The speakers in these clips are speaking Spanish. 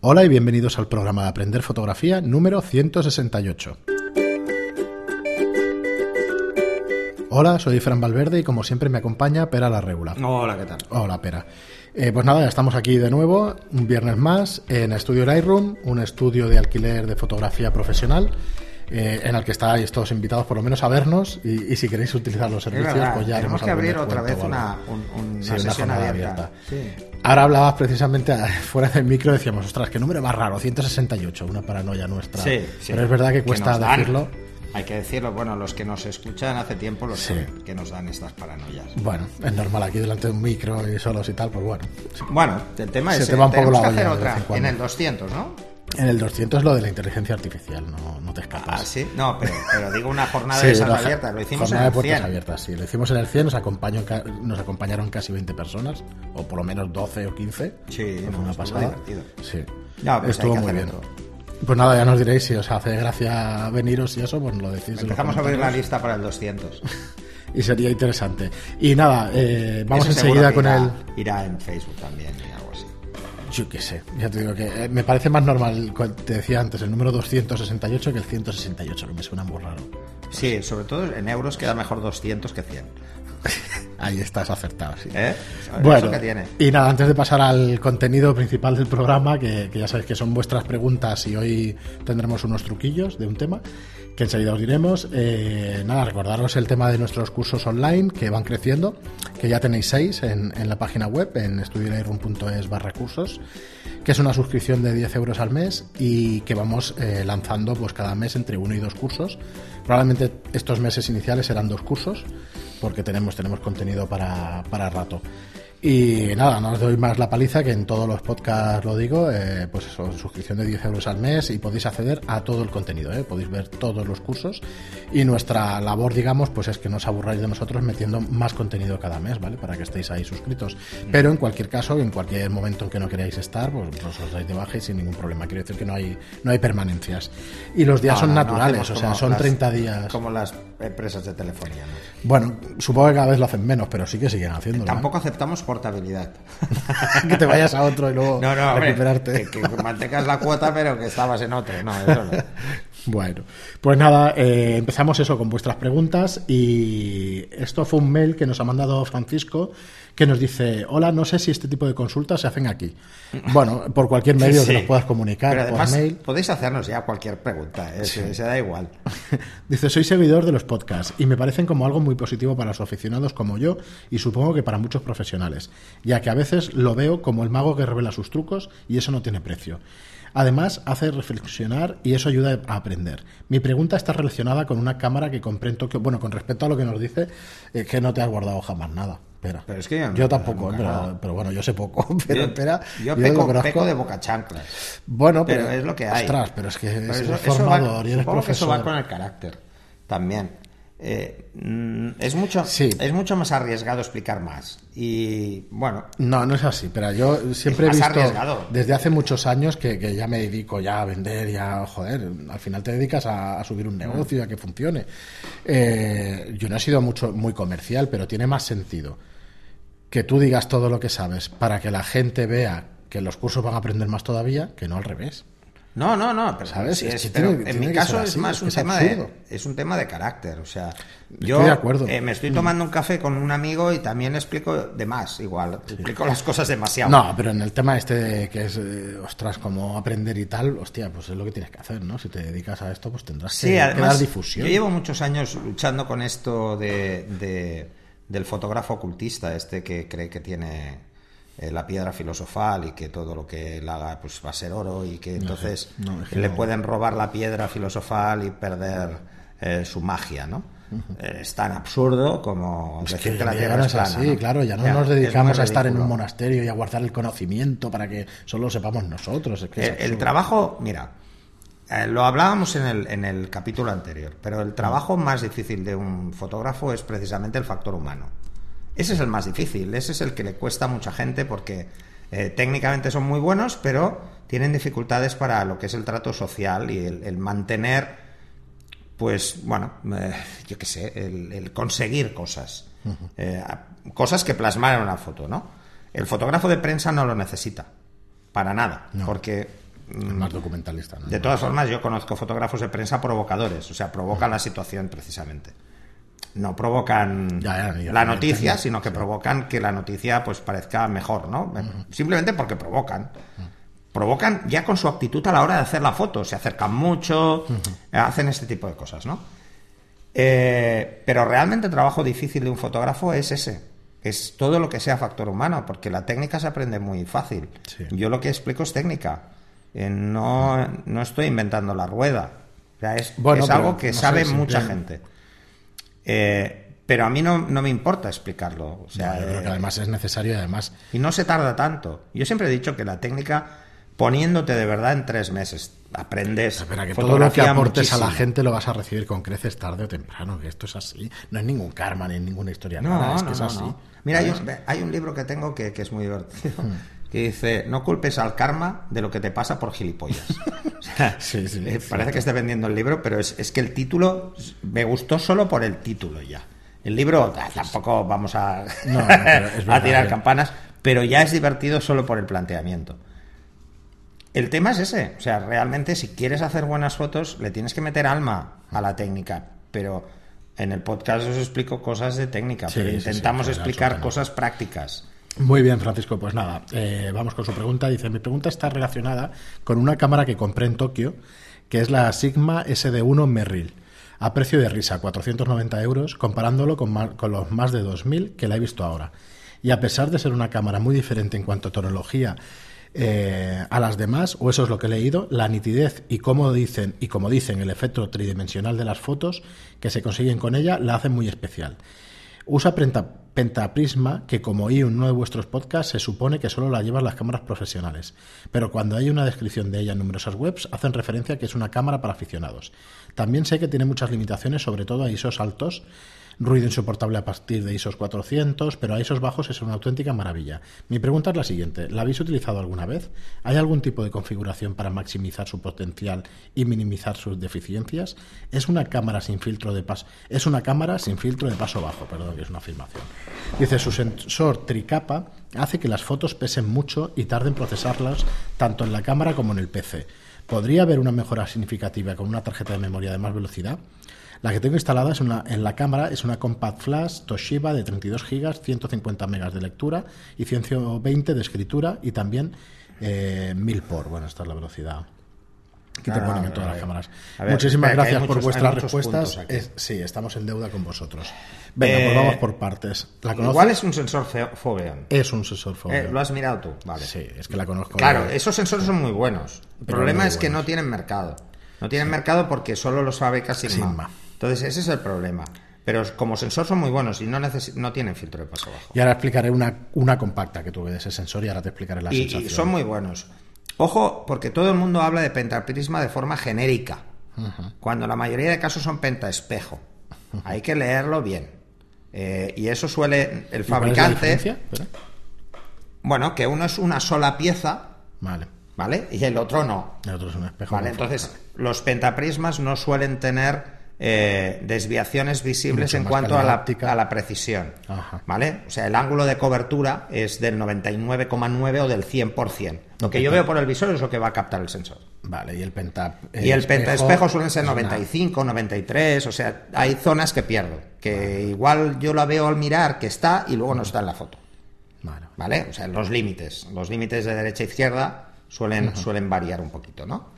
Hola y bienvenidos al programa de Aprender Fotografía número 168. Hola, soy Fran Valverde y como siempre me acompaña Pera la Regula. Hola, ¿qué tal? Hola, Pera. Eh, pues nada, ya estamos aquí de nuevo, un viernes más, en Estudio Lightroom, un estudio de alquiler de fotografía profesional. eh, en el que estáis todos invitados por lo menos a vernos y, y si queréis utilizar los servicios verdad, pues ya tenemos que abrir otra vez una, un- un- Sí, una sesión abierta. abierta. Sí. Ahora hablabas precisamente eh, fuera del micro, decíamos, ostras, qué número más raro, 168, una paranoia nuestra. Sí, sí. Pero es verdad que cuesta decirlo. Hay que decirlo, bueno, los que nos escuchan hace tiempo los Sí. saben, que nos dan estas paranoias. Bueno, es normal aquí delante de un micro y solos y tal, pues bueno. Bueno, el tema Se es te va un poco tenemos la que hacer otra en el 200, ¿no? En el 200 es lo de la inteligencia artificial, no, no te escapas. Ah, sí. No, pero, pero digo una jornada Sí, de una abiertas, lo hicimos jornada en de el puertas 100. abiertas, sí. Lo hicimos en el 100, nos, acompañó, nos acompañaron casi 20 personas, o por lo menos 12 o 15. Sí, Fue no, una estuvo pasada. divertido. Sí. No, pues Estuvo muy bien. otro. Pues nada, ya nos diréis si os hace gracia veniros y eso, pues lo decís. Empezamos a abrir la lista para el 200. Y sería interesante. Y nada, eh, vamos seguro enseguida con irá, el... Irá en Facebook también. Yo qué sé, ya te digo que eh, me parece más normal, te decía antes, el número 268 que el 168, que me suena muy raro. Sí, sobre todo en euros queda mejor 200 que 100. Ahí estás acertado, sí. ¿Eh? Bueno, tiene. y nada, antes de pasar al contenido principal del programa, que, que ya sabéis que son vuestras preguntas y hoy tendremos unos truquillos de un tema que enseguida os diremos. eh, nada, recordaros el tema de nuestros cursos online que van creciendo, que ya tenéis seis en, en la página web, en estudiolightroom.es barra cursos, que es una suscripción de 10 euros al mes y que vamos eh, lanzando pues cada mes entre uno y dos cursos. Probablemente estos meses iniciales serán dos cursos, porque tenemos, tenemos contenido para, para rato. Y nada, no os doy más la paliza, que en todos los podcasts lo digo, eh, pues eso, suscripción de 10 euros al mes y podéis acceder a todo el contenido, eh, podéis ver todos los cursos y nuestra labor, digamos, pues es que no os aburráis de nosotros metiendo más contenido cada mes, ¿vale? Para que estéis ahí suscritos. Pero en cualquier caso, en cualquier momento en que no queráis estar, pues, os dais de baja y sin ningún problema. Quiero decir que no hay, no hay permanencias. Y los días No, son no, naturales, o sea, son las- 30 días. Como las empresas de telefonía. ¿no? Bueno, supongo que cada vez lo hacen menos, pero sí que siguen haciéndolo. ¿eh? Tampoco aceptamos portabilidad. que te vayas a otro y luego No, no, hombre, recuperarte. que, que mantengas la cuota, pero que estabas en otro. No, eso no. Bueno, pues nada, eh, empezamos eso con vuestras preguntas y esto fue un mail que nos ha mandado Francisco que nos dice, hola, no sé si este tipo de consultas se hacen aquí. Bueno, por cualquier medio Sí. que nos puedas comunicar, Pero además, por mail. podéis hacernos ya cualquier pregunta, ¿eh? se, se da igual. Dice, soy seguidor de los podcasts y me parecen como algo muy positivo para los aficionados como yo y supongo que para muchos profesionales, ya que a veces lo veo como el mago que revela sus trucos y eso no tiene precio. Además, hace reflexionar y eso ayuda a aprender. Mi pregunta está relacionada con una cámara que compré en Tokio. Bueno, con respecto a lo que nos dice, es que no te has guardado jamás nada. Espera. Pero es que yo no- tampoco, nunca pero, bueno, yo sé poco. Pero yo, espera, yo lo peco, peco de boca chancla. Bueno, pero, pero, es lo que hay. Ostras, pero es que es eso- va- y eres supongo que eso profesor. va con el carácter también. Eh, mm, es, mucho, Sí. es mucho más arriesgado explicar más. Y bueno, No, no es así, pero yo siempre he visto arriesgado. desde hace muchos años que, que ya me dedico ya a vender, ya, joder, al final te dedicas a, a subir un negocio, a que funcione. Eh, yo no he sido mucho, muy comercial, pero tiene más sentido que tú digas todo lo que sabes para que la gente vea que los cursos van a aprender más todavía, que no al revés. No, no, no, pero, ¿Sabes? sí pero tiene- en mi caso es más es un tema de es un tema de carácter, o sea, yo de acuerdo. eh, me estoy tomando un café con un amigo y también explico de más, igual, explico las cosas demasiado. No, pero en el tema este de que es, eh, ostras, como aprender y tal, hostia, pues es lo que tienes que hacer, ¿no? Si te dedicas a esto, pues tendrás que, Sí, que además, dar difusión. yo llevo muchos años luchando con esto de, de- del fotógrafo ocultista, este que cree que tiene eh, la piedra filosofal y que todo lo que él haga pues va a ser oro y que entonces no, es que le no. pueden robar la piedra filosofal y perder eh, su magia, ¿no? Eh, Es tan absurdo como Es decir que que la tierra es plana. claro, ya no Ya, nos dedicamos a estar en un monasterio y a guardar el conocimiento para que solo lo sepamos nosotros. es que es El, el trabajo, mira, lo hablábamos en el, en el capítulo anterior, pero el trabajo más difícil de un fotógrafo es precisamente el factor humano. Ese es el más difícil, ese es el que le cuesta a mucha gente porque eh, técnicamente son muy buenos, pero tienen dificultades para lo que es el trato social y el, el mantener, pues, bueno, eh, yo qué sé, el, el conseguir cosas. Eh, cosas que plasmar en una foto, ¿no? El fotógrafo de prensa no lo necesita, para nada, No. porque más documentalista. ¿no? De todas formas, yo conozco fotógrafos de prensa provocadores, o sea, provocan la situación precisamente. No provocan Ya, ya, ya, la noticia, sino que provocan que la noticia pues parezca mejor, ¿no? Simplemente porque provocan. Provocan ya con su actitud a la hora de hacer la foto, se acercan mucho, hacen este tipo de cosas, ¿no? Eh, pero realmente el trabajo difícil de un fotógrafo es ese. Es todo lo que sea factor humano, porque la técnica se aprende muy fácil. Sí. Yo lo que explico es técnica. Eh, no, no estoy inventando la rueda. O sea, es, Bueno, es pero, algo que no sabe mucha gente. Eh, pero a mí no, no me importa explicarlo. O sea, No, yo creo que eh, además es necesario y además y no se tarda tanto. Yo siempre he dicho que la técnica, poniéndote de verdad en tres meses, aprendes. Espera, que todo lo que aportes a la muchísimo. gente lo vas a recibir con creces tarde o temprano, que esto es así. No es ningún karma ni ninguna historia No, rara, es no, que es así. Mira, un, hay un libro que tengo que, que es muy divertido, Hmm. Que dice, no culpes al karma de lo que te pasa por gilipollas. O sea, Sí, sí, eh, parece que esté vendiendo el libro, pero es, es que el título me gustó solo por el título ya. El libro ah, tampoco vamos a, No, a tirar que- campanas, pero ya es divertido solo por el planteamiento. El tema es ese, o sea, realmente si quieres hacer buenas fotos le tienes que meter alma a la técnica, pero en el podcast os explico cosas de técnica, Sí, pero intentamos explicar cosas prácticas. Muy bien, Francisco. Pues nada, eh, vamos con su pregunta. Dice, mi pregunta está relacionada con una cámara que compré en Tokio, que es la Sigma SD1 Merrill, a precio de risa, 490 euros, comparándolo con, los más de 2.000 que la he visto ahora. Y a pesar de ser una cámara muy diferente en cuanto a tonología eh, a las demás, o eso es lo que he leído, la nitidez y como dicen, y como dicen, el efecto tridimensional de las fotos que se consiguen con ella la hacen muy especial. Usa penta- pentaprisma, que como oí en uno de vuestros podcasts, se supone que solo la llevan las cámaras profesionales. Pero cuando hay una descripción de ella en numerosas webs, hacen referencia a que es una cámara para aficionados. También sé que tiene muchas limitaciones, sobre todo a ISOs altos, ruido insoportable a partir de ISOs 400, pero a ISOs bajos es una auténtica maravilla. Mi pregunta es la siguiente, ¿la habéis utilizado alguna vez? ¿Hay algún tipo de configuración para maximizar su potencial y minimizar sus deficiencias? Es una cámara sin filtro de paso, es una cámara sin filtro de paso bajo, perdón, que es una afirmación. Dice, su sensor tricapa hace que las fotos pesen mucho y tarden en procesarlas tanto en la cámara como en el PC. ¿Podría haber una mejora significativa con una tarjeta de memoria de más velocidad? La que tengo instalada es una, en la cámara es una Compact Flash Toshiba de 32 GB, 150 megas de lectura y 120 de escritura y también eh, 1000 por. Bueno, esta es la velocidad que te Claro, ponen en todas las cámaras. ver, Muchísimas gracias por muchos- vuestras respuestas. Es- sí, estamos en deuda con vosotros. Venga, Eh, pues vamos por partes. ¿La? Igual es un sensor Foveon. Es un sensor Eh, Foveon. ¿Lo has mirado tú? Vale. Sí, es que la conozco. Claro, esos sensores son muy buenos. El Pero problema es que no tienen mercado. No tienen mercado porque solo los fabrica Sigma. Sigma. Entonces, ese es el problema. Pero como sensor son muy buenos y no, no tienen filtro de paso bajo. Y ahora explicaré una, una compacta que tuve de ese sensor y ahora te explicaré la Y, sensación. y son muy buenos. Ojo, porque todo el mundo habla de pentaprisma de forma genérica, cuando la mayoría de casos son pentaespejo. Hay que leerlo bien. Eh, y eso suele el ¿Y cuál es la fabricante, bueno, que uno es una sola pieza, Vale. ¿vale? Y el otro no. El otro es un espejo. Vale, entonces los pentaprismas no suelen tener eh, desviaciones visibles Mucho en cuanto a la, a la precisión. Ajá. ¿Vale? O sea, el ángulo de cobertura es del 99,9 o del 100%. Lo que yo veo por el visor es lo que va a captar el sensor. Vale, y el penta. y el pentaespejo suelen ser es una- 95, 93, o sea, hay zonas que pierdo, que igual yo la veo al mirar que está y luego no está en la foto. Vale. ¿Vale? O sea, los límites. Los límites de derecha e izquierda suelen, suelen variar un poquito, ¿no?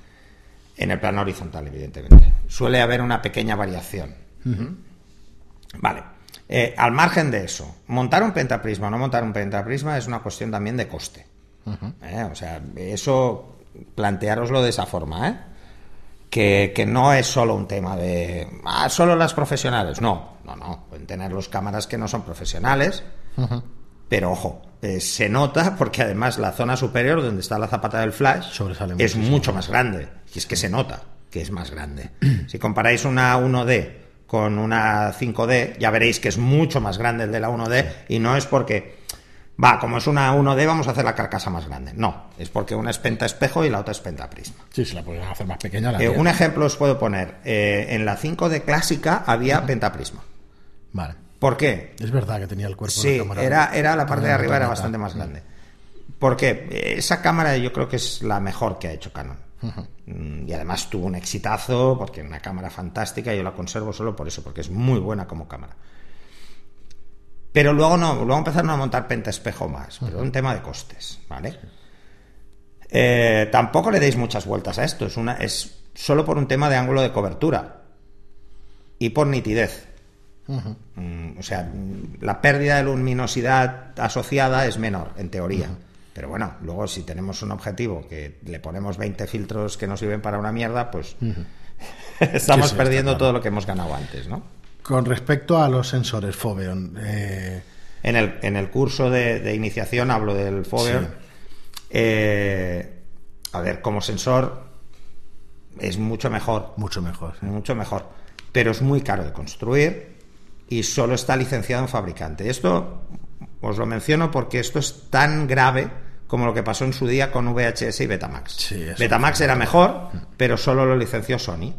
En el plano horizontal, evidentemente. Suele haber una pequeña variación. Vale. Eh, al margen de eso, montar un pentaprisma o no montar un pentaprisma es una cuestión también de coste. ¿Eh? O sea, eso planteároslo de esa forma, ¿eh? Que, que no es solo un tema de. Ah, solo las profesionales. No, no, no. Pueden tener los cámaras que no son profesionales. Pero ojo, eh, se nota porque además la zona superior donde está la zapata del flash Sobresale es muchísimo. mucho más grande. Y es que se nota que es más grande. si comparáis una 1D con una 5D, ya veréis que es mucho más grande el de la 1D y no es porque, va, como es una 1D vamos a hacer la carcasa más grande. No, es porque una es penta espejo y la otra es penta prisma. Sí, si la podían hacer más pequeña. La Eh, un ejemplo os puedo poner. Eh, en la 5D clásica había pentaprisma. Vale. ¿Por qué? Es verdad que tenía el cuerpo Sí, cámara. era, era la parte de arriba era bastante más grande. Porque esa cámara yo creo que es la mejor que ha hecho Canon. Mm, Y además tuvo un exitazo, porque es una cámara fantástica, yo la conservo solo por eso, porque es muy buena como cámara. Pero luego no, luego empezaron a montar pentaespejo más, pero es un tema de costes, ¿vale? Eh, tampoco le deis muchas vueltas a esto, es, una, es solo por un tema de ángulo de cobertura y por nitidez. Mm, o sea, la pérdida de luminosidad asociada es menor, en teoría. Pero bueno, luego si tenemos un objetivo que le ponemos 20 filtros que no sirven para una mierda, pues estamos Sí, sí, perdiendo claro. todo lo que hemos ganado antes, ¿no? Con respecto a los sensores Foveon, eh, En el, en el curso de, de iniciación hablo del Foveon. Sí. Eh, a ver, como sensor es mucho mejor, mucho mejor. mucho mejor, pero es muy caro de construir y solo está licenciado en fabricante. Esto os lo menciono porque esto es tan grave como lo que pasó en su día con VHS y Betamax. Sí, Betamax era mejor, pero solo lo licenció Sony.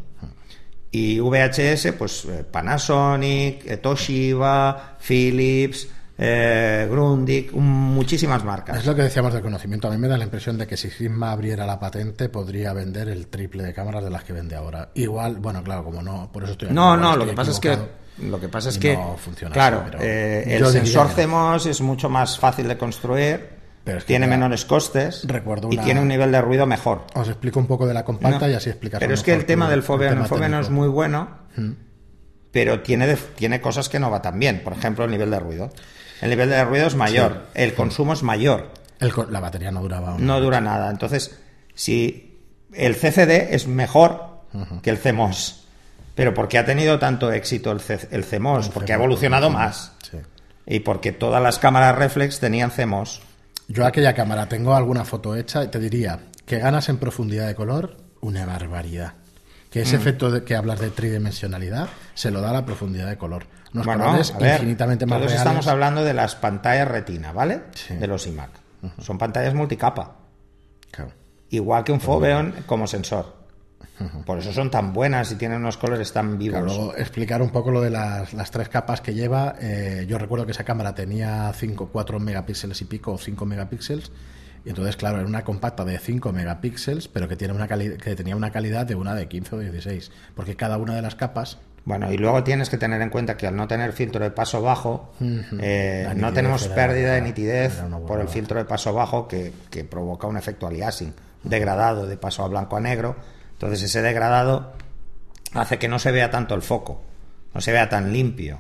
Y VHS, pues eh, Panasonic, eh, Toshiba, Philips, eh, Grundig, un- muchísimas marcas. Es lo que decíamos del conocimiento. A mí me da la impresión de que si Sigma abriera la patente, podría vender el triple de cámaras de las que vende ahora. Igual, bueno, claro, como no, por eso estoy No, no, lo que pasa es que. Lo que pasa es y que no funciona claro, así, eh, el sensor no. CMOS es mucho más fácil de construir, Pero es que tiene menores costes recuerdo y una- tiene un nivel de ruido mejor. Os explico un poco de la compacta No, y así explicas. Pero es que el tema del Foveon, Foveon es muy bueno, pero tiene, de- tiene cosas que no va tan bien. Por ejemplo, el nivel de ruido. El nivel de ruido es mayor, el consumo es mayor, El la batería no duraba. no dura nada. Entonces, si el CCD es mejor que el CMOS, pero porque ha tenido tanto éxito el, C- el CMOS, porque ha evolucionado más. Sí. Y porque todas las cámaras reflex tenían CMOS. Yo aquella cámara tengo alguna foto hecha y te diría que ganas en profundidad de color una barbaridad. Que Mm. ese efecto de que hablas de tridimensionalidad se lo da la profundidad de color. Unos Bueno, colores a ver, infinitamente más todos reales. estamos hablando de las pantallas retina, ¿vale? Sí. De los iMac. Son pantallas multicapa. Claro. Igual que un Foveon como sensor. Por eso son tan buenas y tienen unos colores tan vivos. explicar un poco lo de las, las tres capas que lleva. eh, yo recuerdo que esa cámara tenía 5, 4 megapíxeles y pico o 5 megapíxeles. Y entonces, claro, era una compacta de 5 megapíxeles, pero que, tiene una que tenía una calidad de una de 15 o 16. Porque cada una de las capas Bueno, y luego tienes que tener en cuenta que al no tener filtro de paso bajo, eh, no tenemos era- pérdida de nitidez por el filtro de paso bajo que, que provoca un efecto aliasing, degradado de paso a blanco a negro. Entonces ese degradado hace que no se vea tanto el foco, no se vea tan limpio.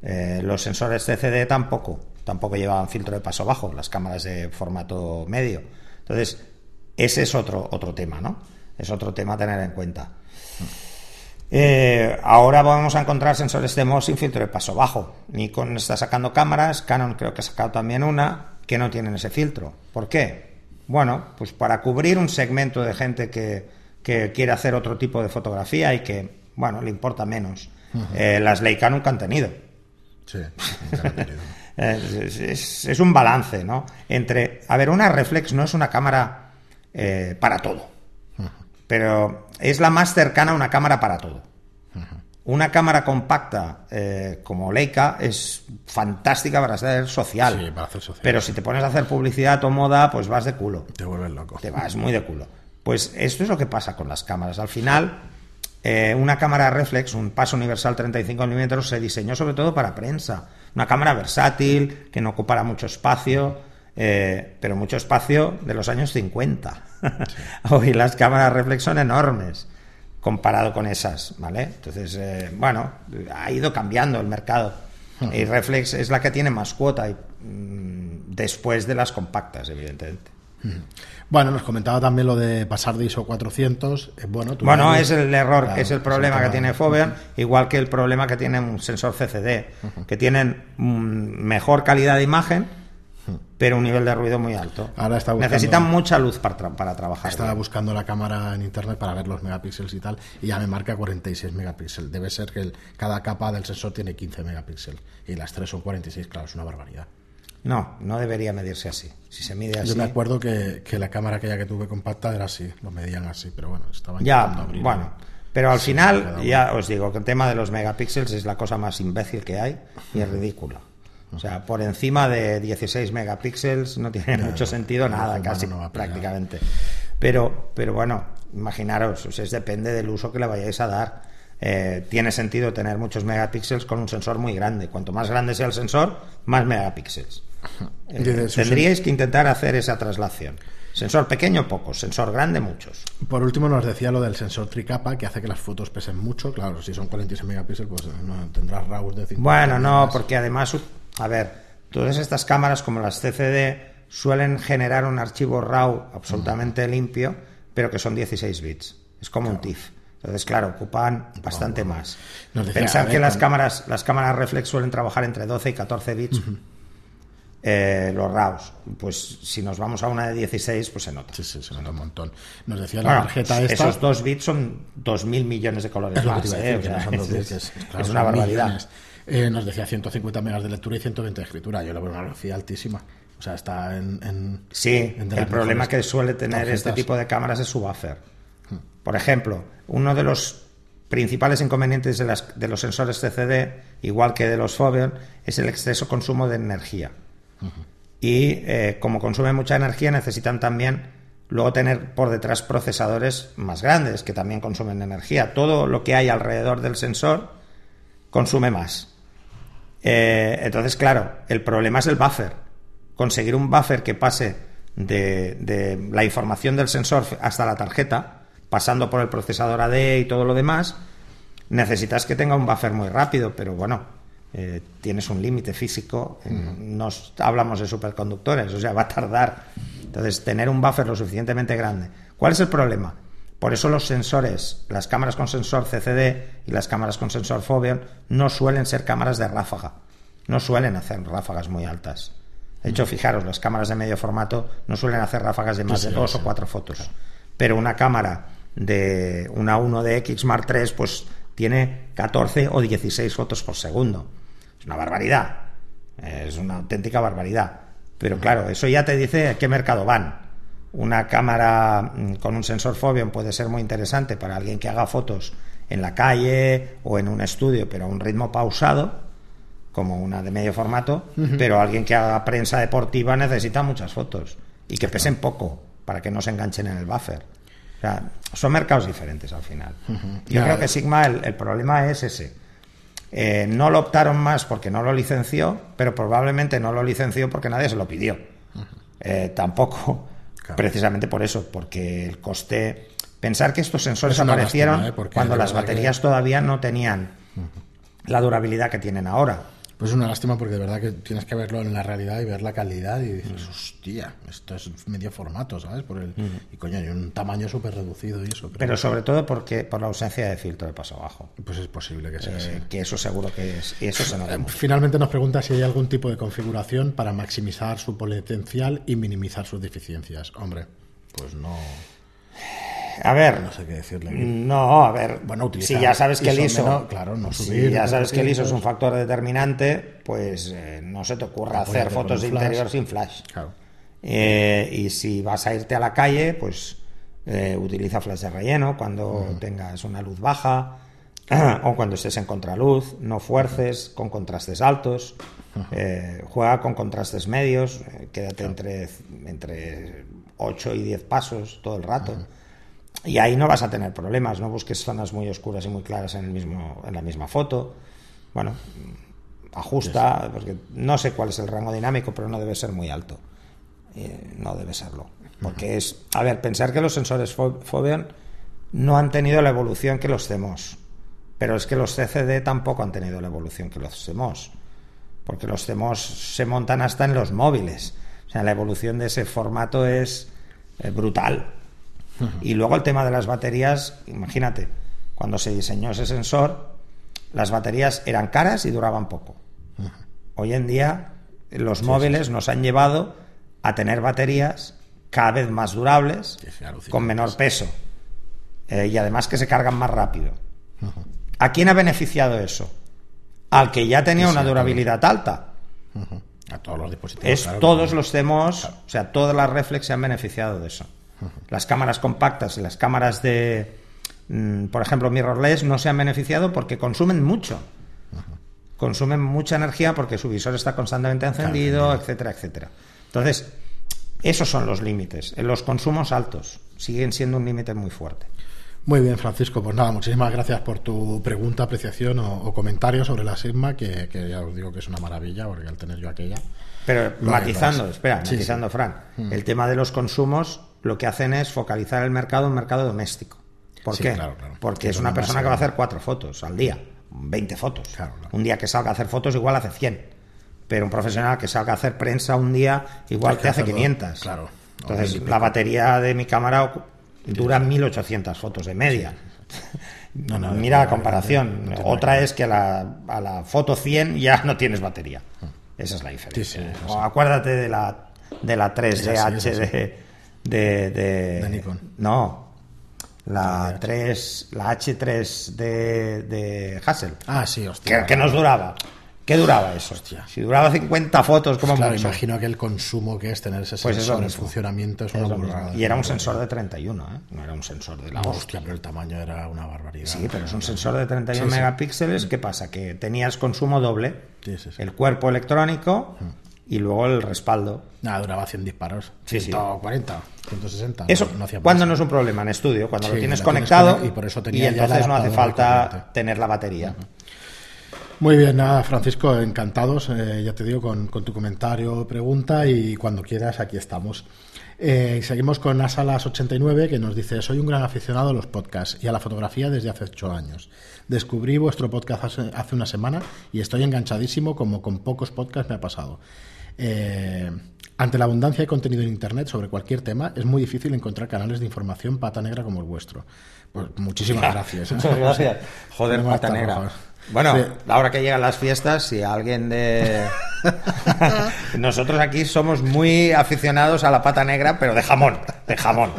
Eh, los sensores CCD tampoco, tampoco llevaban filtro de paso bajo, las cámaras de formato medio. Entonces, ese es otro, otro tema, ¿no? Es otro tema a tener en cuenta. Eh, ahora vamos a encontrar sensores de MOS sin filtro de paso bajo. Nikon está sacando cámaras, Canon creo que ha sacado también una, que no tienen ese filtro. ¿Por qué? Bueno, pues para cubrir un segmento de gente que, que quiere hacer otro tipo de fotografía y que, bueno, le importa menos. Eh, las Leica nunca han tenido. Sí, nunca he tenido. Es, es- es- es un balance, ¿no? Entre, a ver, una reflex no es una cámara eh, para todo, pero es la más cercana a una cámara para todo. Una cámara compacta eh, como Leica es fantástica para ser social, Sí, para hacer social. pero si te pones a hacer publicidad o moda, pues vas de culo Te vuelves loco. te vas muy de culo. Pues esto es lo que pasa con las cámaras. Al final, eh, una cámara reflex, un paso universal 35 milímetros, se diseñó sobre todo para prensa. Una cámara versátil, que no ocupará mucho espacio, eh, pero mucho espacio de los años 50. Hoy las cámaras reflex son enormes comparado con esas, ¿vale? Entonces, eh, bueno, ha ido cambiando el mercado. Y reflex es la que tiene más cuota y, mm, después de las compactas, evidentemente. Bueno, nos comentaba también lo de pasar de ISO 400. eh, bueno, tú Bueno, es el error, Claro, es el problema que tiene Foveon, igual que el problema que tiene un sensor CCD, que tienen mm, mejor calidad de imagen, pero un nivel de ruido muy alto. Ahora está buscando- Necesitan mucha luz para, tra- para trabajar. Estaba bien. buscando la cámara en internet para ver los megapíxeles y tal, y ya me marca 46 megapíxeles. Debe ser que el- cada capa del sensor tiene 15 megapíxeles, y las tres son 46, claro, es una barbaridad. No, no debería medirse así. Si se mide así. Yo me acuerdo que, que la cámara aquella que tuve compacta era así, lo medían así, pero bueno, estaba Ya, abrir. bueno. Pero al Sí, final, ya os digo que el tema de los megapíxeles es la cosa más imbécil que hay y es ridículo. O sea, por encima de 16 megapíxeles no tiene mucho sentido nada, casi prácticamente. Pero, pero bueno, imaginaros, o es, depende del uso que le vayáis a dar. Eh, tiene sentido tener muchos megapíxeles con un sensor muy grande. Cuanto más grande sea el sensor, más megapíxeles. Eh, tendríais que intentar hacer esa traslación. Sensor pequeño, pocos. Sensor grande, muchos. Por último, nos decía lo del sensor tricapa, que hace que las fotos pesen mucho. Claro, si son 46 megapíxeles, pues no tendrás RAW de 50. Bueno, no, porque además, a ver, todas estas cámaras, como las CCD, suelen generar un archivo RAW absolutamente limpio, pero que son 16 bits. Es como un TIFF. Entonces, claro, ocupan bastante más. Pensar que las cámaras, las cámaras reflex suelen trabajar entre 12 y 14 bits. Eh, los RAWs. Pues si nos vamos a una de 16, pues se nota. Sí, sí, se nota un montón. Nos decía la tarjeta esta... Esos dos bits son 2.000 millones de colores es, una barbaridad. Eh, nos decía 150 megas de lectura y 120 de escritura. Yo lo veo una velocidad altísima. O sea, está en... sí, el problema que suele tener este tipo de cámaras es su buffer. Hmm. Por ejemplo, uno de los principales inconvenientes de, las, de los sensores CCD, igual que de los Foveon, es el exceso consumo de energía. Y eh, como consumen mucha energía, necesitan también luego tener por detrás procesadores más grandes que también consumen energía. Todo lo que hay alrededor del sensor consume más. Eh, entonces, claro, el problema es el buffer. Conseguir un buffer que pase de, de, la información del sensor hasta la tarjeta, pasando por el procesador AD y todo lo demás, necesitas que tenga un buffer muy rápido, pero bueno, eh, tienes un límite físico, nos hablamos de superconductores, o sea, va a tardar. Entonces, tener un buffer lo suficientemente grande. ¿Cuál es el problema? Por eso los sensores, las cámaras con sensor CCD y las cámaras con sensor Foveon no suelen ser cámaras de ráfaga, no suelen hacer ráfagas muy altas. De hecho, fijaros, las cámaras de medio formato no suelen hacer ráfagas de más de dos o cuatro fotos. Pero una cámara de una 1 de X Mark III, pues tiene 14 o 16 fotos por segundo. Es una barbaridad. Es una auténtica barbaridad. Pero claro, eso ya te dice a qué mercado van. Una cámara mm, con un sensor Foveon puede ser muy interesante para alguien que haga fotos en la calle o en un estudio, pero a un ritmo pausado, como una de medio formato, pero alguien que haga prensa deportiva necesita muchas fotos y que pesen poco para que no se enganchen en el buffer. O sea, son mercados diferentes al final. Yo creo que Sigma el problema es ese eh, no lo optaron más porque no lo licenció, pero probablemente no lo licenció porque nadie se lo pidió. Eh, tampoco, precisamente por eso, porque el coste. Pensar que estos sensores aparecieron ¿eh? cuando las baterías todavía no tenían la durabilidad que tienen ahora. Pues es una lástima porque de verdad que tienes que verlo en la realidad y ver la calidad y dices, mm. hostia, esto es medio formato, ¿sabes? Por el, mm. Y coño, hay un tamaño súper reducido y eso. Pero, sobre todo porque por la ausencia de filtro de paso abajo. Pues es posible que sea eh, Que eso seguro que es. Y eso se nota eh, Finalmente nos pregunta si hay algún tipo de configuración para maximizar su potencial y minimizar sus deficiencias. Hombre, pues no. A ver. No sé qué decirle. No, a ver. Bueno, si ya sabes que el ISO. claro, no subir, Si ya sabes que el ISO es un factor determinante, pues eh, no se te ocurra hacer fotos de interior sin flash. Claro. Eh, y si vas a irte a la calle, pues eh, utiliza flash de relleno cuando tengas una luz baja o cuando estés en contraluz. No fuerces con contrastes altos. juega con contrastes medios. quédate entre, entre 8 y 10 pasos todo el rato. Y ahí no vas a tener problemas, no busques zonas muy oscuras y muy claras en, el mismo, en la misma foto. Bueno, ajusta, porque no sé cuál es el rango dinámico, pero no debe ser muy alto. Eh, no debe serlo. Porque es, a ver, pensar que los sensores Foveon no han tenido la evolución que los CMOS. Pero es que los CCD tampoco han tenido la evolución que los CMOS. Porque los CMOS se montan hasta en los móviles. O sea, la evolución de ese formato es brutal. Y luego el tema de las baterías, imagínate, cuando se diseñó ese sensor, las baterías eran caras y duraban poco. Hoy en día los móviles nos han llevado a tener baterías cada vez más durables, con menor peso eh, y además que se cargan más rápido. ¿A quién ha beneficiado eso? Al que ya tenía una durabilidad alta. A todos los dispositivos. Es, todos los CMOS, o sea, todas las reflex se han beneficiado de eso. Las cámaras compactas y las cámaras de, mm, por ejemplo, mirrorless no se han beneficiado porque consumen mucho. consumen mucha energía porque su visor está constantemente encendido, Claro, etcétera, etcétera. Entonces, esos son los límites. Los consumos altos siguen siendo un límite muy fuerte. Muy bien, Francisco. Pues nada, muchísimas gracias por tu pregunta, apreciación o, o comentario sobre la Sigma, que, que ya os digo que es una maravilla, porque al tener yo aquella. Pero matizando, espera, Sí, matizando, sí. Fran, el tema de los consumos lo que hacen es focalizar el mercado en mercado doméstico. ¿Por Sí, qué? claro, claro. Porque Que es una persona que va a hacer cuatro fotos al día, 20 fotos. Claro. Un día que salga a hacer fotos igual hace 100. Pero un profesional que salga a hacer prensa un día igual te hace hacerlo, 500. claro. Entonces, la batería de mi cámara dura 1800 fotos de media. No, no, Mira no, la comparación. Otra es que a la, a la foto 100 ya no tienes batería. Esa es la diferencia. Sí, sí, O acuérdate de la, de la 3DH Es así, es así. De, de, de- Nikon. No. La 3, la H3 de, de Hassel. Ah, sí, hostia. ¿Qué, qué nos duraba? ¿Qué duraba eso? Hostia. Si duraba 50 fotos, como Claro, mucho. imagino que el consumo que es tener ese Pues sensor en funcionamiento es Es una burrada. Y era un sensor de 31, ¿eh? No era un sensor de la hostia. Hostia, pero el tamaño era una barbaridad. Sí, pero es un sensor de 31 Sí, sí. megapíxeles. ¿Qué pasa? Que tenías consumo doble. Sí. El cuerpo electrónico y luego el respaldo. Nada, duraba 100 disparos. Sí, sí. 140, 160. Eso, no, no cuando no es un problema en estudio, cuando Sí, lo tienes conectado conec- y por eso tenía y entonces no hace falta tener la batería. Muy bien, nada, Francisco, encantados, eh, ya te digo, con, con tu comentario, pregunta y cuando quieras, aquí estamos. Eh, seguimos con Asalas89 que nos dice, soy un gran aficionado a los podcasts y a la fotografía desde hace ocho años. Descubrí vuestro podcast hace, hace una semana y estoy enganchadísimo como con pocos podcasts me ha pasado. Eh, ante la abundancia de contenido en Internet sobre cualquier tema, es muy difícil encontrar canales de información pata negra como el vuestro. Pues muchísimas gracias. ¿eh? Muchas gracias. Joder, pata negra. Bueno, Sí. ahora que llegan las fiestas, si alguien de... Nosotros aquí somos muy aficionados a la pata negra, pero de jamón, de jamón.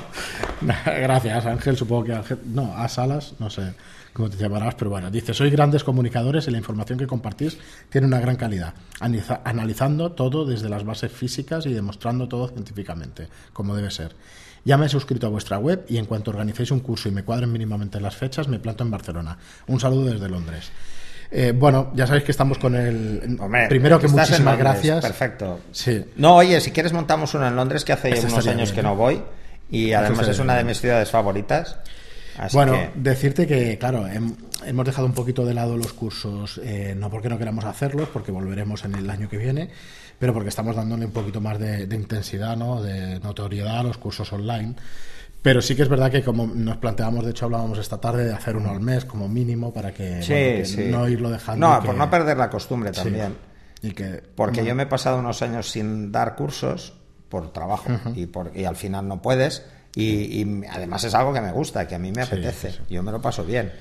Gracias, Ángel. Supongo que Ángel. No, a Salas, no sé cómo te llamarás, pero bueno, dice: Sois grandes comunicadores y la información que compartís tiene una gran calidad, analiza- analizando todo desde las bases físicas y demostrando todo científicamente, como debe ser. Ya me he suscrito a vuestra web y en cuanto organicéis un curso y me cuadren mínimamente las fechas, me planto en Barcelona. Un saludo desde Londres. Eh, bueno, ya sabéis que estamos con el. Hombre, Primero que muchísimas Londres, gracias. Perfecto. Sí. No, oye, si quieres montamos uno en Londres, que hace unos años bien, que no voy. Y además es una de bien. mis ciudades favoritas. Así bueno, que... decirte que, claro, hem- hemos dejado un poquito de lado los cursos, eh, no porque no queramos hacerlos, porque volveremos en el año que viene, pero porque estamos dándole un poquito más de, de intensidad, ¿no? de notoriedad a los cursos online. Pero sí que es verdad que como nos planteamos, de hecho hablábamos esta tarde de hacer uno al mes como mínimo para que, Sí, bueno, que sí. no irlo dejando. No, que- por no perder la costumbre sí, también. y que, Porque yo me he pasado unos años sin dar cursos por trabajo y, por, y al final no puedes. Y, y además es algo que me gusta, que a mí me Sí, apetece. sí, sí. Yo me lo paso bien.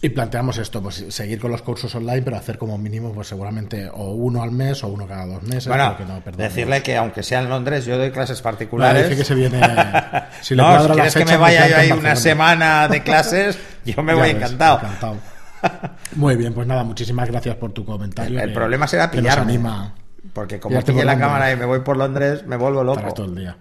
Y planteamos esto, pues seguir con los cursos online, pero hacer como mínimo, pues seguramente o uno al mes o uno cada dos meses. Bueno, que no decirle que aunque sea en Londres, yo doy clases particulares. dice que se viene. Si le no, si quieres que me vaya planta yo ahí una semana de clases, yo me Ya voy ves, encantado. encantado. Muy bien, pues nada, muchísimas gracias por tu comentario. El que- problema será que nos pillarme. anima Porque como pille por la Londres. cámara y me voy por Londres, me vuelvo loco. todo el día.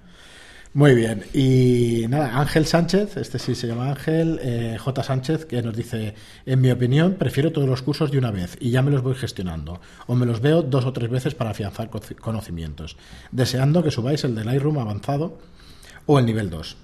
Muy bien, y nada, Ángel Sánchez, este sí se llama Ángel, eh, J. Sánchez, que nos dice, en mi opinión, prefiero todos los cursos de una vez y ya me los voy gestionando, o me los veo dos o tres veces para afianzar co- conocimientos, deseando que subáis el de Lightroom avanzado o el nivel 2.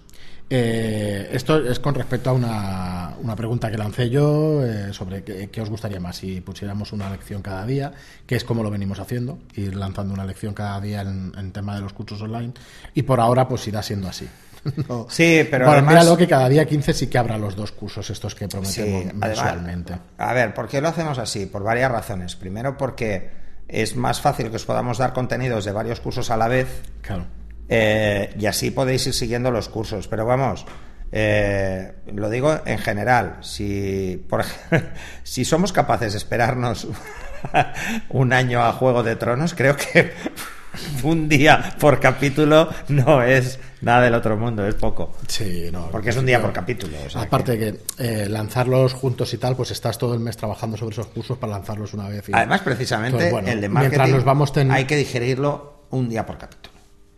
Eh, esto es con respecto a una, una pregunta que lancé yo eh, sobre qué, qué os gustaría más, si pusiéramos una lección cada día, que es como lo venimos haciendo, ir lanzando una lección cada día en, en tema de los cursos online, y por ahora pues irá siendo así. No. Sí, pero bueno, además- míralo que cada día 15 sí que habrá los dos cursos estos que prometemos Sí, mensualmente. además, a ver, ¿por qué lo hacemos así? Por varias razones. Primero, porque es más fácil que os podamos dar contenidos de varios cursos a la vez Claro. Eh, y así podéis ir siguiendo los cursos. Pero vamos, eh, lo digo en general, si, por si somos capaces de esperarnos un año a Juego de Tronos, creo que un día por capítulo no es nada del otro mundo, es poco. Sí, no. Porque es un día por capítulo. o sea Aparte que, eh, lanzarlos juntos y tal, pues estás todo el mes trabajando sobre esos cursos para lanzarlos una vez. y- Además, precisamente, Entonces, bueno, el de mientras marketing nos vamos ten- hay que digerirlo un día por capítulo.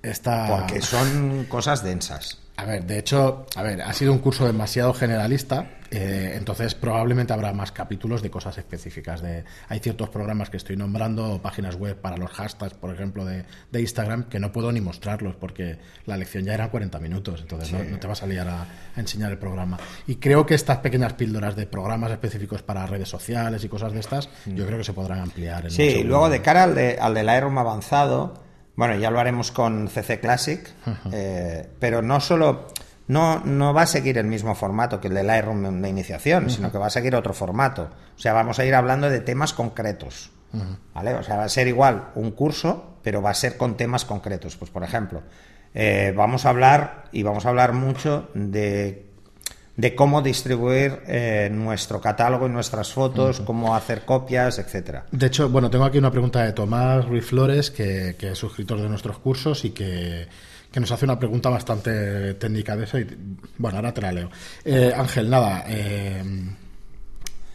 Está... Porque son cosas densas. A ver, de hecho, a ver, ha sido un curso demasiado generalista Eh, entonces probablemente habrá más capítulos de cosas específicas. De, hay ciertos programas que estoy nombrando, páginas web para los hashtags, por ejemplo, de, de Instagram, que no puedo ni mostrarlos porque la lección ya era 40 minutos, entonces no, no, te vas a liar a, a, enseñar el programa. Y creo que estas pequeñas píldoras de programas específicos para redes sociales y cosas de estas, mm. yo creo que se podrán ampliar. En sí, luego de cara al, de, al del Lightroom avanzado, bueno, ya lo haremos con CC Classic, uh -huh. eh, pero no solo no, no va a seguir el mismo formato que el del Lightroom de iniciación, uh -huh. sino que va a seguir otro formato. O sea, vamos a ir hablando de temas concretos. Uh -huh. ¿Vale? O sea, va a ser igual un curso, pero va a ser con temas concretos. Pues, por ejemplo, eh, vamos a hablar, y vamos a hablar mucho de, de cómo distribuir eh, nuestro catálogo y nuestras fotos, uh -huh. cómo hacer copias, etcétera. De hecho, bueno, tengo aquí una pregunta de Tomás Ruiz Flores, que, que es suscriptor de nuestros cursos y que que nos hace una pregunta bastante técnica de eso. Y, bueno, ahora te la leo. Eh, Ángel, nada. Eh,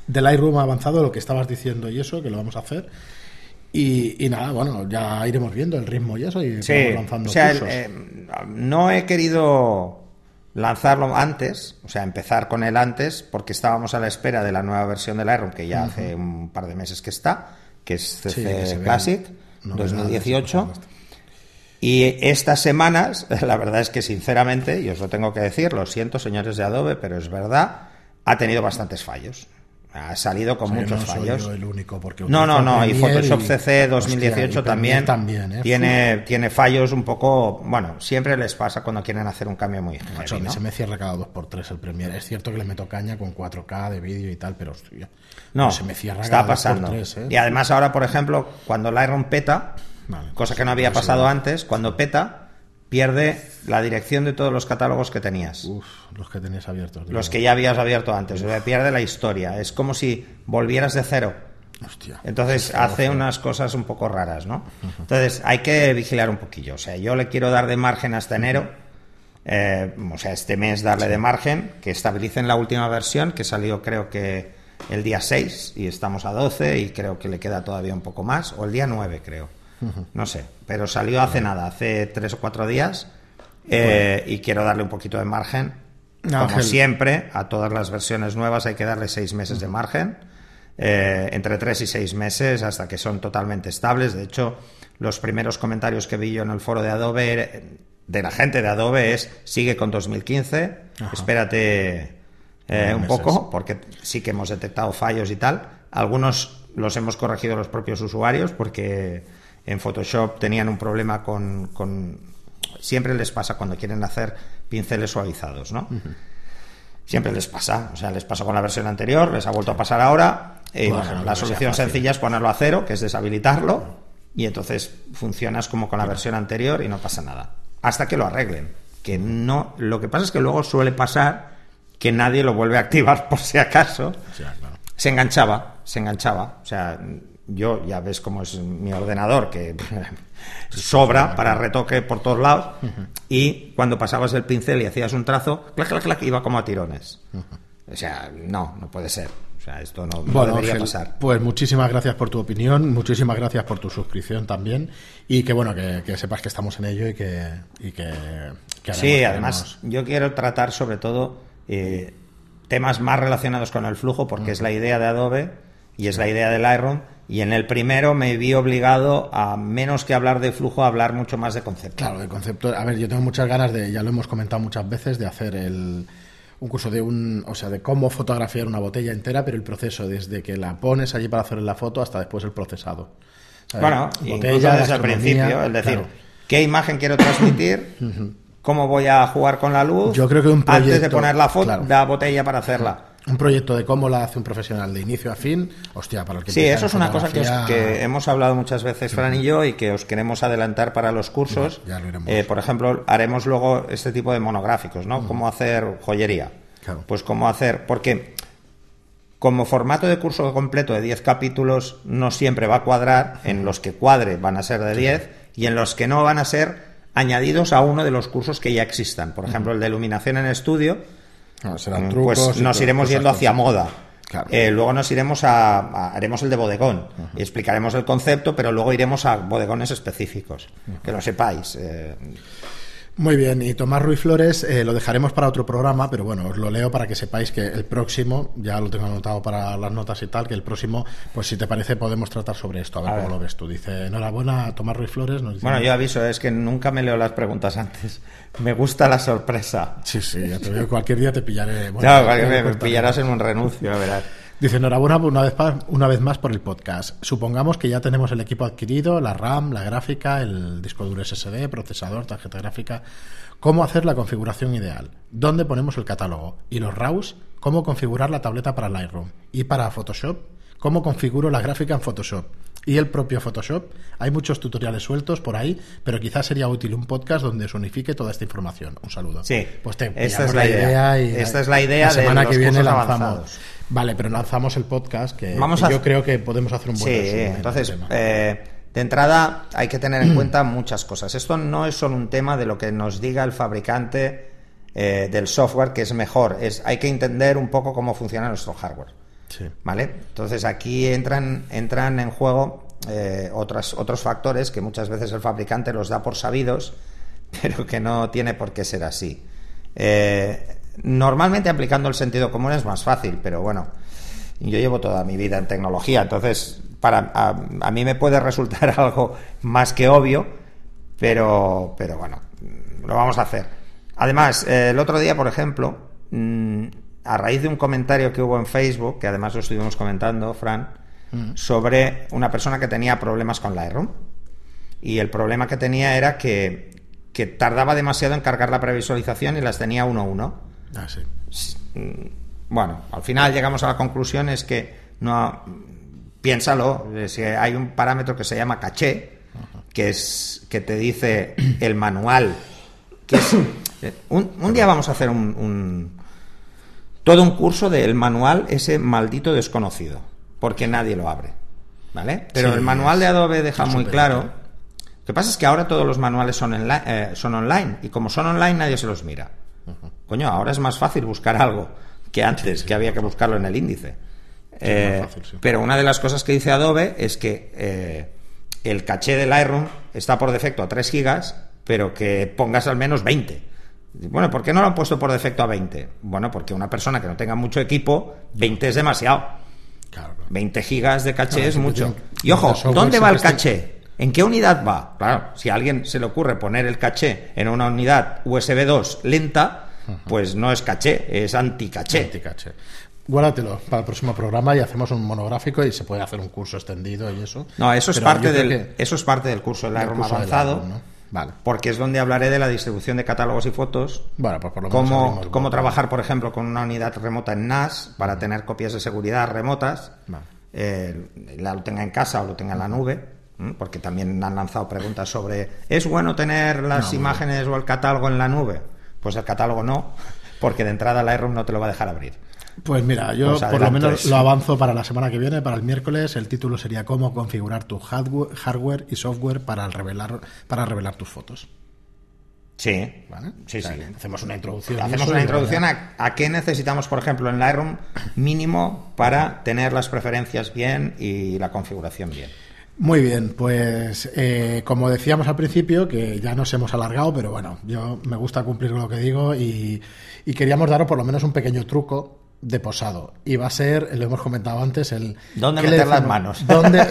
del Lightroom avanzado, lo que estabas diciendo y eso, que lo vamos a hacer. Y, y, nada, bueno, ya iremos viendo el ritmo y eso y sí, vamos lanzando o sea, cursos. Eh, no he querido lanzarlo antes, o sea, empezar con él antes, porque estábamos a la espera de la nueva versión del Lightroom, que ya uh -huh. hace un par de meses que está, que es CC sí, que Classic no 2018. Y estas semanas, la verdad es que sinceramente, y os lo tengo que decir, lo siento señores de Adobe, pero es verdad, ha tenido bastantes fallos. Ha salido con o sea, muchos no fallos. Soy yo el único porque no, no, no, y Photoshop CC 2018 hostia, también, también ¿eh? tiene, tiene fallos un poco. Bueno, siempre les pasa cuando quieren hacer un cambio muy heavy, Macho, ¿no? se me cierra cada dos por tres el Premiere. Es cierto que le meto caña con 4K de vídeo y tal, pero hostia, no, se me cierra está cada pasando. Dos por tres, ¿eh? Y además ahora, por ejemplo, cuando Lightroom peta, vale, cosa que no había pasado antes, cuando peta pierde la dirección de todos los catálogos que tenías. Uf, los que tenías abiertos. Los que ya habías abierto antes. O sea, pierde la historia. Es como si volvieras de cero. Hostia, Entonces hace unas cosas un poco raras, ¿no? Uh -huh. Entonces hay que vigilar un poquillo. O sea, yo le quiero dar de margen hasta enero. Eh, o sea, este mes darle de margen, que estabilicen la última versión, que salió creo que el día 6 y estamos a 12 y creo que le queda todavía un poco más, o el día 9 creo. No sé, pero salió hace nada, hace tres o cuatro días. Eh, y quiero darle un poquito de margen. Como siempre, a todas las versiones nuevas hay que darle seis meses de margen. Eh, entre tres y seis meses hasta que son totalmente estables. De hecho, los primeros comentarios que vi yo en el foro de Adobe, de la gente de Adobe, es sigue con 2015, Ajá. espérate eh, un poco, porque sí que hemos detectado fallos y tal. Algunos los hemos corregido los propios usuarios porque en Photoshop tenían un problema con, con, siempre les pasa cuando quieren hacer pinceles suavizados, ¿no? Uh -huh. Siempre les pasa, o sea, les pasó con la versión anterior, les ha vuelto a pasar ahora. Y bueno, bueno, la solución sencilla es ponerlo a cero, que es deshabilitarlo, y entonces funcionas como con la versión anterior y no pasa nada. Hasta que lo arreglen. Que no, lo que pasa es que luego suele pasar que nadie lo vuelve a activar por si acaso. Sí, claro. Se enganchaba, se enganchaba. O sea, yo ya ves cómo es mi ordenador que sobra para retoque por todos lados y cuando pasabas el pincel y hacías un trazo clac clac clac iba como a tirones. O sea no no puede ser. O sea esto no, no bueno, debería Ángel, pasar. pues muchísimas gracias por tu opinión muchísimas gracias por tu suscripción también y que bueno que, que sepas que estamos en ello y que, y que, que sí además yo quiero tratar sobre todo eh, temas más relacionados con el flujo porque uh -huh. es la idea de Adobe y es la idea del Lightroom y en el primero me vi obligado a menos que hablar de flujo, a hablar mucho más de concepto. Claro, de concepto. A ver, yo tengo muchas ganas de, ya lo hemos comentado muchas veces, de hacer el, un curso de un, o sea, de cómo fotografiar una botella entera, pero el proceso desde que la pones allí para hacer la foto hasta después el procesado. ¿sabes? Bueno, botella desde el principio, es decir, claro. qué imagen quiero transmitir. uh -huh. ¿Cómo voy a jugar con la luz? Yo creo que un proyecto, antes de poner la foto, claro. la botella para hacerla un proyecto de cómo la hace un profesional de inicio a fin, hostia, para el que Sí, eso es una cosa que, os, que, hemos hablado muchas veces, Fran y yo, y que os queremos adelantar para los cursos. Ya, ya eh, por ejemplo, haremos luego este tipo de monográficos, ¿no? Uh -huh. Cómo hacer joyería. Claro. Pues cómo hacer. Porque como formato de curso completo de 10 capítulos, no siempre va a cuadrar. En los que cuadre van a ser de 10 y en los que no van a ser añadidos a uno de los cursos que ya existan. Por ejemplo, el de iluminación en estudio no, serán Mm, trucos pues nos iremos yendo hacia moda. Claro. Eh, luego nos iremos a, a, haremos el de bodegón uh -huh. y explicaremos el concepto, pero luego iremos a bodegones específicos, uh -huh. que lo sepáis. Eh. Muy bien, y Tomás Ruiz Flores eh, lo dejaremos para otro programa, pero bueno, os lo leo para que sepáis que el próximo, ya lo tengo anotado para las notas y tal, que el próximo, pues si te parece, podemos tratar sobre esto, a ver A cómo lo ves tú. Dice, enhorabuena, Tomás Ruiz Flores. Nos dice, Bueno, yo aviso, es que nunca me leo las preguntas antes. Me gusta la sorpresa. Sí, sí, ya te veo, cualquier día te pillaré. bueno, No, lo me, pillarás en un renuncio, a verás. Dice, enhorabuena una vez, una vez más por el podcast. Supongamos que ya tenemos el equipo adquirido, la RAM, la gráfica, el disco duro SSD, procesador, tarjeta gráfica. ¿Cómo hacer la configuración ideal? ¿Dónde ponemos el catálogo? ¿Y los RAWs? ¿Cómo configurar la tableta para Lightroom? ¿Y para Photoshop? ¿Cómo configuro la gráfica en Photoshop? ¿Y el propio Photoshop? Hay muchos tutoriales sueltos por ahí, pero quizás sería útil un podcast donde se unifique toda esta información. Un saludo. Sí, pues te esta es la idea. y Esta es la idea la de semana los que viene lanzamos. avanzados. Vale, pero lanzamos el podcast que, Vamos que a- yo creo que podemos hacer un buen Sí, resumen del entonces, eh, de entrada hay que tener en cuenta muchas cosas. Esto no es solo un tema de lo que nos diga el fabricante eh, del software que es mejor, es hay que entender un poco cómo funciona nuestro hardware. ¿Vale? Entonces aquí entran, entran en juego eh, otros factores que muchas veces el fabricante los da por sabidos, pero que no tiene por qué ser así. Eh, normalmente aplicando el sentido común es más fácil, pero bueno, yo llevo toda mi vida en tecnología, entonces para, a, a mí me puede resultar algo más que obvio, pero, pero bueno, lo vamos a hacer. Además, eh, el otro día, por ejemplo, mm, a raíz de un comentario que hubo en Facebook, que además lo estuvimos comentando, Fran, sobre una persona que tenía problemas con Lightroom. Y el problema que tenía era que, que tardaba demasiado en cargar la previsualización y las tenía uno a uno. Ah, sí. Bueno, al final llegamos a la conclusión es que no piénsalo, si hay un parámetro que se llama caché, que es que te dice el manual, que es un, un día vamos a hacer un, un- todo un curso del manual ese maldito desconocido, porque nadie lo abre, ¿vale? Pero Sí, el manual de Adobe deja muy claro. Lo que pasa es que ahora todos los manuales son, eh, son online y como son online nadie se los mira. Coño, ahora es más fácil buscar algo que antes, que había que buscarlo en el índice. Eh, fácil. Pero una de las cosas que dice Adobe es que eh, el caché de Lightroom está por defecto a 3 gigas, pero que pongas al menos 20. Bueno, ¿por qué no lo han puesto por defecto a 20? Bueno, porque una persona que no tenga mucho equipo, 20 es demasiado. Claro. 20 gigas de caché Claro, es mucho. Y ojo, ¿dónde va el caché? ¿En qué unidad va? Claro, si a alguien se le ocurre poner el caché en una unidad USB 2 lenta, pues no es caché, es anticaché. Anticaché. Guárdatelo para el próximo programa y hacemos un monográfico y se puede hacer un curso extendido y eso. No, eso es Pero parte del que- eso es parte del curso de del de avanzado. Vale. porque es donde hablaré de la distribución de catálogos y fotos, Bueno, pues por lo menos cómo, trabajar, por ejemplo, con una unidad remota en NAS para tener copias de seguridad remotas, Vale. eh, la lo tenga en casa o lo tenga en la nube, porque también han lanzado preguntas sobre ¿es bueno tener las imágenes o el catálogo en la nube? Pues el catálogo no, porque de entrada Lightroom no te lo va a dejar abrir. Pues mira, yo Os por lo menos lo avanzo para la semana que viene, para el miércoles. El título sería cómo configurar tu hardware, y software para revelar, para revelar tus fotos. Sí, ¿Vale? sí, O sea, sí. Hacemos una introducción. Hacemos una introducción a, a qué necesitamos, por ejemplo, en Lightroom mínimo para tener las preferencias bien y la configuración bien. Muy bien, pues eh, como decíamos al principio, que ya nos hemos alargado, pero bueno, yo me gusta cumplir lo que digo y, y queríamos daros por lo menos un pequeño truco de posado. Y va a ser, lo hemos comentado antes, el... ¿Dónde ¿qué le meter las manos? ¿Dónde?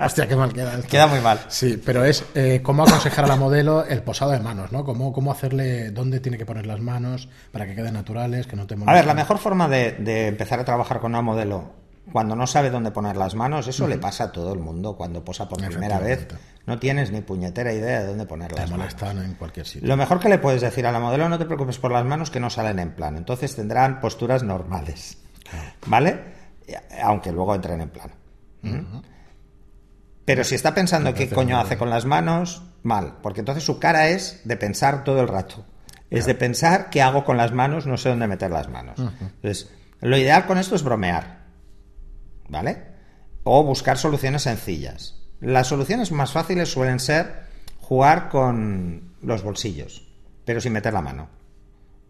Hostia, qué mal queda. esto. Queda muy mal. Sí, pero es eh, cómo aconsejar a la modelo el posado de manos, ¿no? Cómo, cómo hacerle, dónde tiene que poner las manos para que queden naturales, que no te A ver, la mejor forma de, de empezar a trabajar con una modelo cuando no sabe dónde poner las manos, eso le pasa a todo el mundo cuando posa por primera vez. No tienes ni puñetera idea de dónde poner Te las manos. molestan en cualquier sitio. Lo mejor que le puedes decir a la modelo, no te preocupes por las manos que no salen en plano. Entonces tendrán posturas normales. ¿Vale? Aunque luego entren en plano. Pero si está pensando qué coño hace con las manos, mal. Porque entonces su cara es de pensar todo el rato. Es de pensar qué hago con las manos, no sé dónde meter las manos. Entonces, lo ideal con esto es bromear. ¿Vale? O buscar soluciones sencillas. Las soluciones más fáciles suelen ser jugar con los bolsillos, pero sin meter la mano.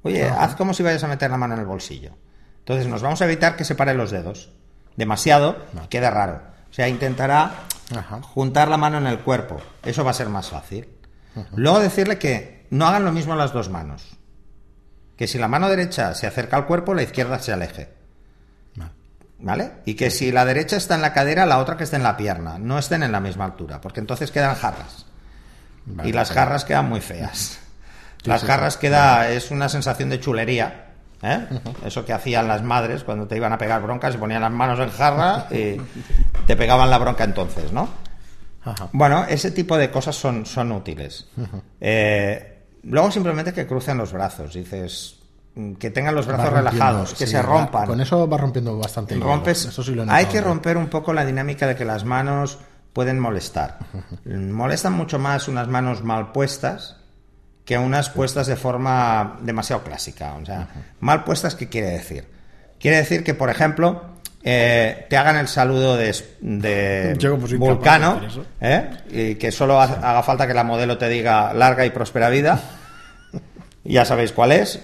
Oye, haz como si vayas a meter la mano en el bolsillo. Entonces nos vamos a evitar que separe los dedos. Demasiado, queda raro. O sea, intentará Ajá. juntar la mano en el cuerpo. Eso va a ser más fácil. Luego decirle que no hagan lo mismo las dos manos. Que si la mano derecha se acerca al cuerpo, la izquierda se aleje. ¿Vale? Y que si la derecha está en la cadera, la otra que esté en la pierna. No estén en la misma altura, porque entonces quedan jarras. y las jarras quedan muy feas. las jarras queda, es una sensación de chulería. ¿eh? Eso que hacían las madres cuando te iban a pegar broncas, se ponían las manos en jarra y te pegaban la bronca entonces, ¿no? Bueno, ese tipo de cosas son, son útiles. Eh, luego simplemente que crucen los brazos. Dices, que tengan los brazos relajados, que se rompan. Con eso va rompiendo bastante. Rompes, hay que romper un poco la dinámica de que las manos pueden molestar. Molestan mucho más unas manos mal puestas que unas puestas de forma demasiado clásica. O sea, mal puestas, ¿qué quiere decir? Quiere decir que, por ejemplo, eh, te hagan el saludo de, de Vulcano, ¿eh? y que solo haga falta que la modelo te diga larga y próspera vida. Ya sabéis cuál es.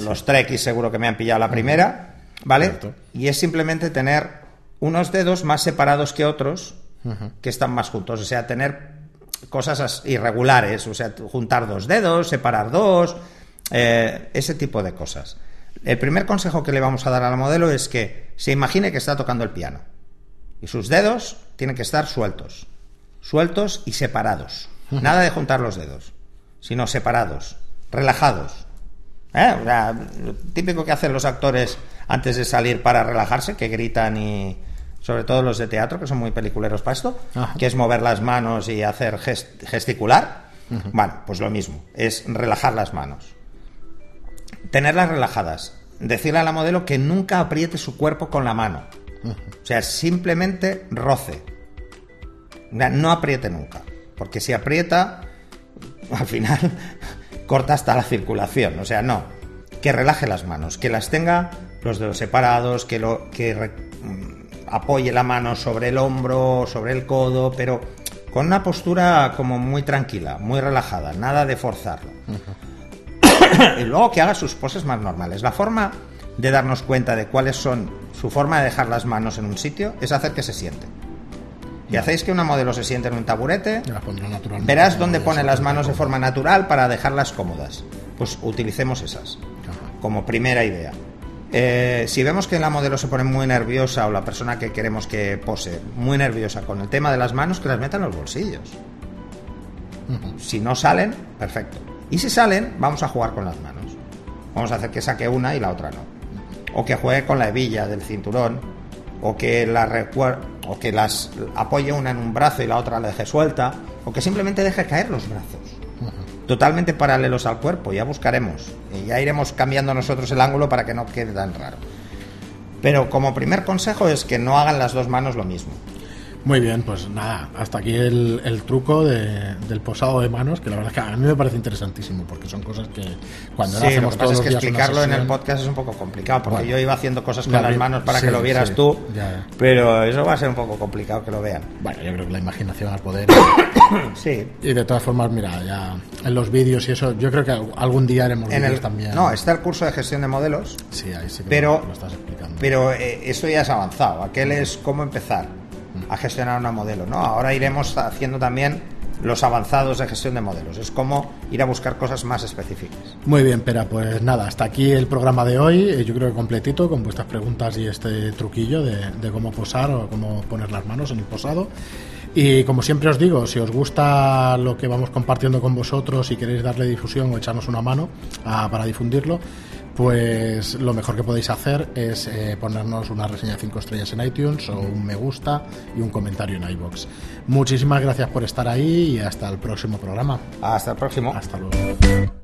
Los Trekkies seguro que me han pillado la primera, ¿vale? Y es simplemente tener unos dedos más separados que otros que están más juntos, o sea, tener cosas irregulares, o sea, juntar dos dedos, separar dos, eh, ese tipo de cosas. El primer consejo que le vamos a dar a la modelo es que se imagine que está tocando el piano y sus dedos tienen que estar sueltos, sueltos y separados. Nada de juntar los dedos, sino separados, relajados. ¿Eh? lo típico que hacen los actores antes de salir para relajarse, que gritan y sobre todo los de teatro, que son muy peliculeros para esto, que es mover las manos y hacer gesticular. Bueno, pues lo mismo, es relajar las manos. Tenerlas relajadas. Decirle a la modelo que nunca apriete su cuerpo con la mano. O sea, simplemente roce. No apriete nunca. Porque si aprieta, al final corta hasta la circulación. O sea, no. Que relaje las manos, que las tenga los dedos separados, que, lo, que mm, apoye la mano sobre el hombro, sobre el codo, pero con una postura como muy tranquila, muy relajada, nada de forzarlo. y luego que haga sus poses más normales. La forma de darnos cuenta de cuáles son su forma de dejar las manos en un sitio es hacer que se siente. Y hacéis que una modelo se siente en un taburete, verás dónde pone las manos de forma natural para dejarlas cómodas. Pues utilicemos esas como primera idea. Eh, si vemos que la modelo se pone muy nerviosa o la persona que queremos que pose muy nerviosa con el tema de las manos, que las meta en los bolsillos. Si no salen, perfecto. Y si salen, vamos a jugar con las manos. Vamos a hacer que saque una y la otra no. O que juegue con la hebilla del cinturón o que, la o que las apoye una en un brazo y la otra la deje suelta, o que simplemente deje caer los brazos. Totalmente paralelos al cuerpo, ya buscaremos. Y ya iremos cambiando nosotros el ángulo para que no quede tan raro. Pero como primer consejo es que no hagan las dos manos lo mismo. Muy bien, pues nada, hasta aquí el, truco del posado de manos, que la verdad es que a mí me parece interesantísimo, porque son cosas que cuando sí, hacemos todos es que explicarlo en el podcast es un poco complicado, porque yo iba haciendo cosas con las manos para que lo vieras tú, pero eso va a ser un poco complicado que lo vean. Bueno, yo creo que la imaginación al poder. sí. Y de todas formas, mira, ya en los vídeos y eso, yo creo que algún día haremos vídeos también. No, está el curso de gestión de modelos. Sí, ahí sí que pero, lo estás explicando. Pero eh, eso ya es avanzado. Aquel es cómo empezar a gestionar una modelo, ¿no? Ahora iremos haciendo también los avanzados de gestión de modelos. Es como ir a buscar cosas más específicas. Muy bien, Pera, pues nada, hasta aquí el programa de hoy. Eh, yo creo que completito, con vuestras preguntas y este truquillo de, cómo posar o cómo poner las manos en el posado. Y como siempre os digo, si os gusta lo que vamos compartiendo con vosotros y queréis darle difusión o echarnos una mano ah, para difundirlo, pues lo mejor que podéis hacer es eh, ponernos una reseña de 5 estrellas en iTunes o un me gusta y un comentario en iBox. Muchísimas gracias por estar ahí y hasta el próximo programa. Hasta el próximo. Hasta luego.